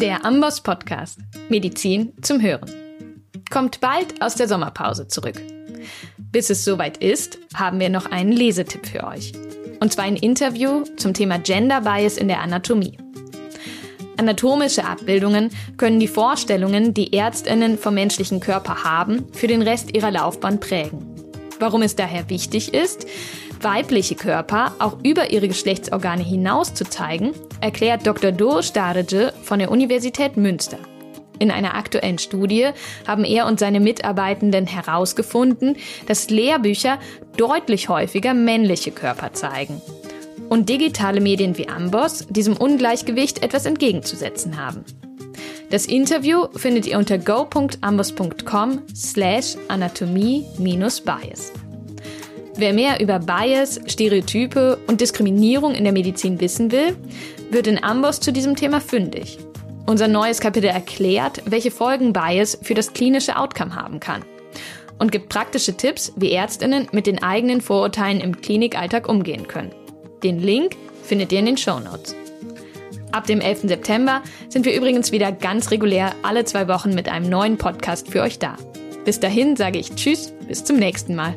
Der Amboss Podcast. Medizin zum Hören. Kommt bald aus der Sommerpause zurück. Bis es soweit ist, haben wir noch einen Lesetipp für euch. Und zwar ein Interview zum Thema Gender Bias in der Anatomie. Anatomische Abbildungen können die Vorstellungen, die Ärztinnen vom menschlichen Körper haben, für den Rest ihrer Laufbahn prägen. Warum es daher wichtig ist, weibliche Körper auch über ihre Geschlechtsorgane hinaus zu zeigen, erklärt Dr. Dor Starege von der Universität Münster. In einer aktuellen Studie haben er und seine Mitarbeitenden herausgefunden, dass Lehrbücher deutlich häufiger männliche Körper zeigen. Und digitale Medien wie Amboss diesem Ungleichgewicht etwas entgegenzusetzen haben. Das Interview findet ihr unter go.amboss.com slash anatomie-bias. Wer mehr über Bias, Stereotype und Diskriminierung in der Medizin wissen will, wird in Amboss zu diesem Thema fündig. Unser neues Kapitel erklärt, welche Folgen Bias für das klinische Outcome haben kann und gibt praktische Tipps, wie Ärztinnen mit den eigenen Vorurteilen im Klinikalltag umgehen können. Den Link findet ihr in den Show Notes. Ab dem 11. September sind wir übrigens wieder ganz regulär alle zwei Wochen mit einem neuen Podcast für euch da. Bis dahin sage ich Tschüss, bis zum nächsten Mal.